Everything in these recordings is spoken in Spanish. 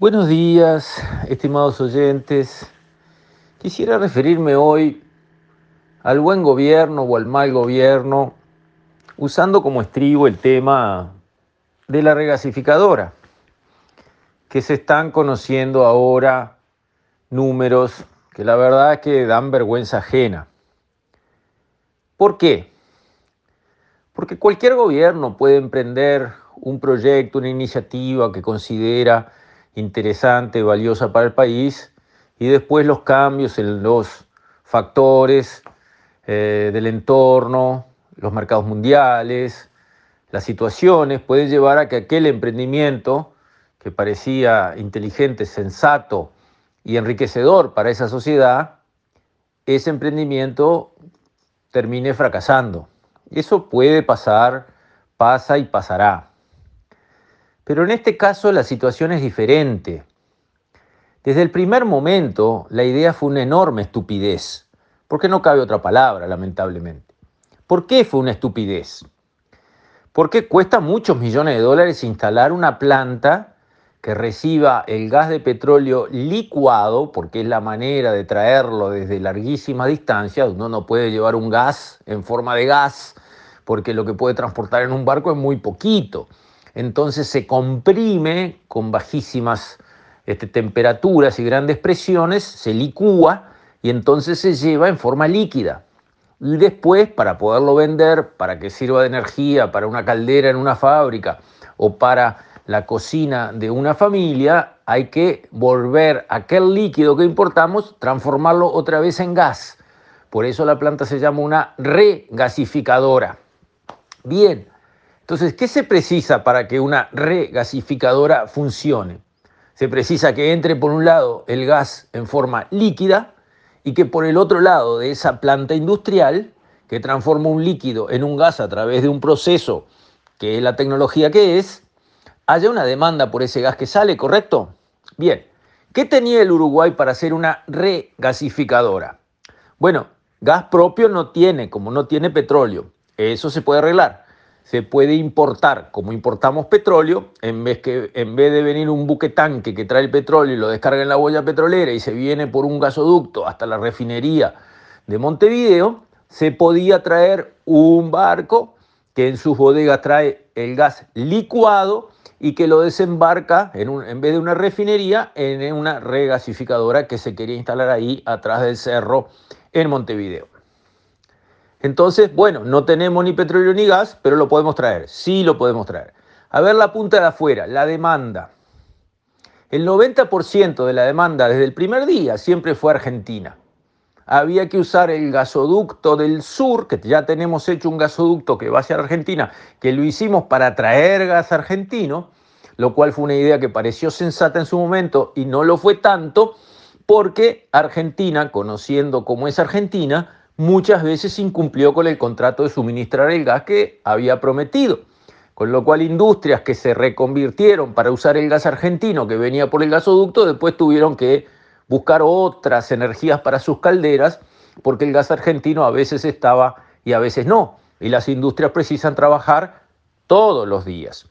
Buenos días, estimados oyentes. Quisiera referirme hoy al buen gobierno o al mal gobierno, usando como estribo el tema de la regasificadora, que se están conociendo ahora números que la verdad es que dan vergüenza ajena. ¿Por qué? Porque cualquier gobierno puede emprender un proyecto, una iniciativa que considera interesante, valiosa para el país, y después los cambios en los factores eh, del entorno, los mercados mundiales, las situaciones, pueden llevar a que aquel emprendimiento que parecía inteligente, sensato y enriquecedor para esa sociedad, ese emprendimiento termine fracasando. Eso puede pasar, pasa y pasará. Pero en este caso la situación es diferente. Desde el primer momento la idea fue una enorme estupidez, porque no cabe otra palabra, lamentablemente. ¿Por qué fue una estupidez? Porque cuesta muchos millones de dólares instalar una planta que reciba el gas de petróleo licuado, porque es la manera de traerlo desde larguísima distancia. Uno no puede llevar un gas en forma de gas, porque lo que puede transportar en un barco es muy poquito entonces se comprime con bajísimas este, temperaturas y grandes presiones, se licúa y entonces se lleva en forma líquida. Y después, para poderlo vender, para que sirva de energía para una caldera en una fábrica o para la cocina de una familia, hay que volver aquel líquido que importamos, transformarlo otra vez en gas. Por eso la planta se llama una regasificadora. Bien, entonces, ¿qué se precisa para que una regasificadora funcione? Se precisa que entre por un lado el gas en forma líquida y que por el otro lado de esa planta industrial, que transforma un líquido en un gas a través de un proceso que es la tecnología que es, haya una demanda por ese gas que sale, ¿correcto? Bien, ¿qué tenía el Uruguay para hacer una regasificadora? Bueno, gas propio no tiene, como no tiene petróleo. Eso se puede arreglar se puede importar, como importamos petróleo, en vez, que, en vez de venir un buque tanque que trae el petróleo y lo descarga en la boya petrolera y se viene por un gasoducto hasta la refinería de Montevideo, se podía traer un barco que en sus bodegas trae el gas licuado y que lo desembarca en, un, en vez de una refinería en una regasificadora que se quería instalar ahí atrás del cerro en Montevideo. Entonces, bueno, no tenemos ni petróleo ni gas, pero lo podemos traer, sí lo podemos traer. A ver la punta de afuera, la demanda. El 90% de la demanda desde el primer día siempre fue Argentina. Había que usar el gasoducto del sur, que ya tenemos hecho un gasoducto que va hacia Argentina, que lo hicimos para traer gas argentino, lo cual fue una idea que pareció sensata en su momento y no lo fue tanto, porque Argentina, conociendo cómo es Argentina, muchas veces incumplió con el contrato de suministrar el gas que había prometido. Con lo cual industrias que se reconvirtieron para usar el gas argentino que venía por el gasoducto, después tuvieron que buscar otras energías para sus calderas, porque el gas argentino a veces estaba y a veces no. Y las industrias precisan trabajar todos los días.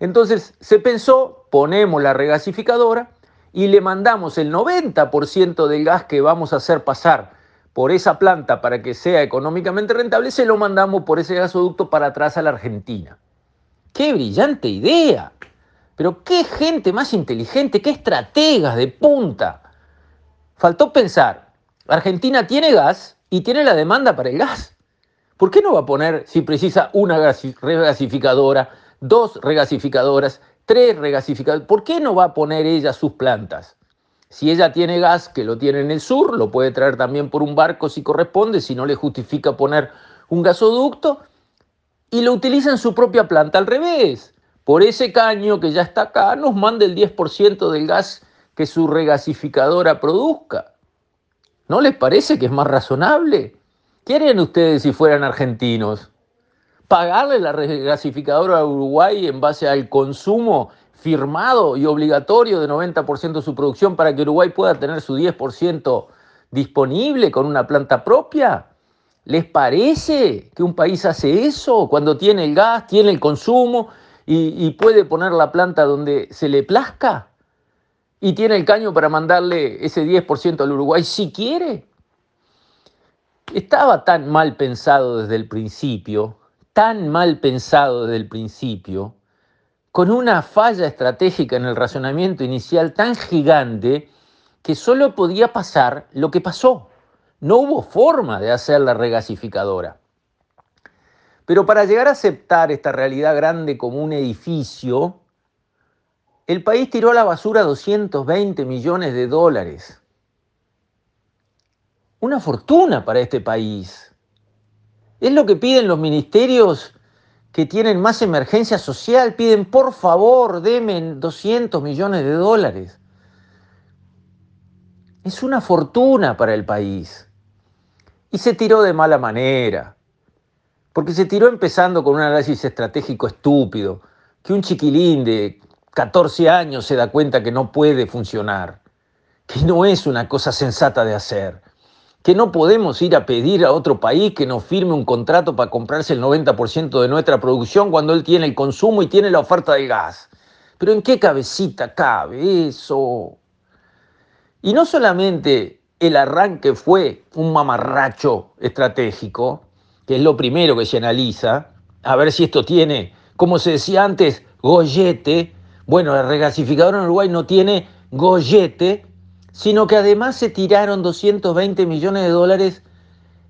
Entonces se pensó, ponemos la regasificadora y le mandamos el 90% del gas que vamos a hacer pasar por esa planta para que sea económicamente rentable, se lo mandamos por ese gasoducto para atrás a la Argentina. ¡Qué brillante idea! Pero qué gente más inteligente, qué estrategas de punta. Faltó pensar, Argentina tiene gas y tiene la demanda para el gas. ¿Por qué no va a poner, si precisa, una regasificadora, dos regasificadoras, tres regasificadoras? ¿Por qué no va a poner ella sus plantas? Si ella tiene gas, que lo tiene en el sur, lo puede traer también por un barco si corresponde, si no le justifica poner un gasoducto, y lo utiliza en su propia planta al revés. Por ese caño que ya está acá, nos manda el 10% del gas que su regasificadora produzca. ¿No les parece que es más razonable? ¿Qué harían ustedes si fueran argentinos? ¿Pagarle la regasificadora a Uruguay en base al consumo firmado y obligatorio de 90% de su producción para que Uruguay pueda tener su 10% disponible con una planta propia? ¿Les parece que un país hace eso cuando tiene el gas, tiene el consumo y, y puede poner la planta donde se le plazca? y tiene el caño para mandarle ese 10% al Uruguay si quiere. Estaba tan mal pensado desde el principio, tan mal pensado desde el principio, con una falla estratégica en el razonamiento inicial tan gigante que solo podía pasar lo que pasó. No hubo forma de hacer la regasificadora. Pero para llegar a aceptar esta realidad grande como un edificio, el país tiró a la basura 220 millones de dólares. Una fortuna para este país. Es lo que piden los ministerios que tienen más emergencia social. Piden, por favor, denme 200 millones de dólares. Es una fortuna para el país. Y se tiró de mala manera. Porque se tiró empezando con un análisis estratégico estúpido, que un chiquilín de 14 años se da cuenta que no puede funcionar, que no es una cosa sensata de hacer, que no podemos ir a pedir a otro país que nos firme un contrato para comprarse el 90% de nuestra producción cuando él tiene el consumo y tiene la oferta de gas. Pero ¿en qué cabecita cabe eso? Y no solamente el arranque fue un mamarracho estratégico, que es lo primero que se analiza, a ver si esto tiene, como se decía antes, gollete, bueno, el regasificador en Uruguay no tiene gollete, sino que además se tiraron 220 millones de dólares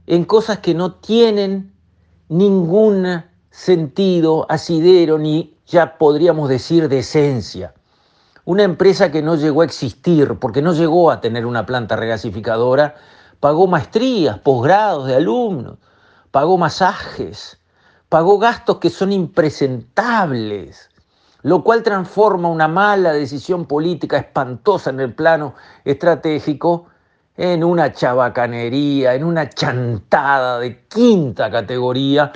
en cosas que no tienen ningún sentido, asidero, ni ya podríamos decir de esencia. Una empresa que no llegó a existir, porque no llegó a tener una planta regasificadora, pagó maestrías, posgrados de alumnos, pagó masajes, pagó gastos que son impresentables lo cual transforma una mala decisión política espantosa en el plano estratégico en una chabacanería, en una chantada de quinta categoría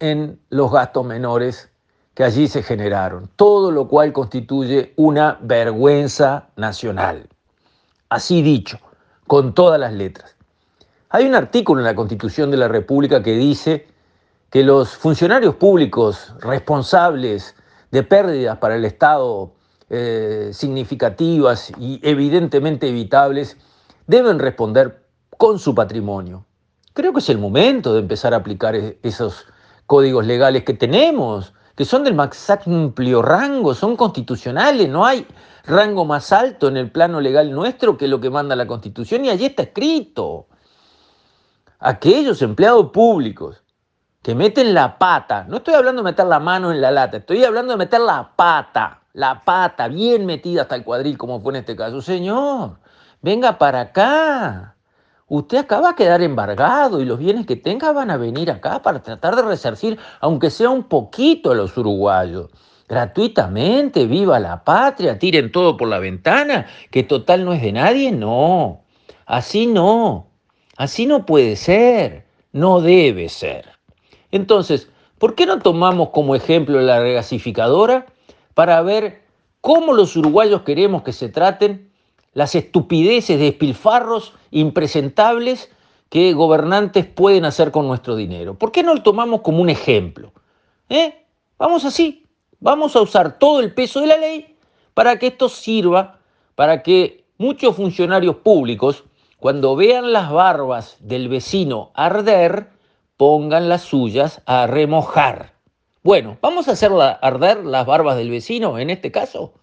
en los gastos menores que allí se generaron, todo lo cual constituye una vergüenza nacional. Así dicho, con todas las letras. Hay un artículo en la Constitución de la República que dice que los funcionarios públicos responsables de pérdidas para el Estado eh, significativas y evidentemente evitables, deben responder con su patrimonio. Creo que es el momento de empezar a aplicar esos códigos legales que tenemos, que son del más amplio rango, son constitucionales, no hay rango más alto en el plano legal nuestro que lo que manda la Constitución y allí está escrito. Aquellos empleados públicos que meten la pata, no estoy hablando de meter la mano en la lata, estoy hablando de meter la pata, la pata bien metida hasta el cuadril, como fue en este caso. Señor, venga para acá. Usted acá va a quedar embargado y los bienes que tenga van a venir acá para tratar de resarcir, aunque sea un poquito a los uruguayos. Gratuitamente, viva la patria, tiren todo por la ventana, que total no es de nadie, no. Así no. Así no puede ser. No debe ser. Entonces, ¿por qué no tomamos como ejemplo la regasificadora para ver cómo los uruguayos queremos que se traten las estupideces de espilfarros impresentables que gobernantes pueden hacer con nuestro dinero? ¿Por qué no lo tomamos como un ejemplo? ¿Eh? Vamos así, vamos a usar todo el peso de la ley para que esto sirva para que muchos funcionarios públicos, cuando vean las barbas del vecino arder, pongan las suyas a remojar. Bueno, ¿vamos a hacer arder las barbas del vecino en este caso?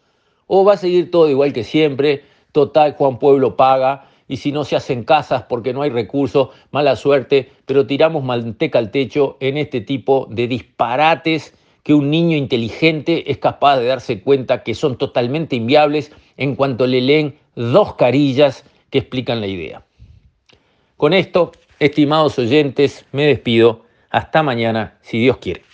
¿O va a seguir todo igual que siempre? Total, Juan Pueblo paga y si no se hacen casas porque no hay recursos, mala suerte, pero tiramos manteca al techo en este tipo de disparates que un niño inteligente es capaz de darse cuenta que son totalmente inviables en cuanto le leen dos carillas que explican la idea. Con esto Estimados oyentes, me despido. Hasta mañana, si Dios quiere.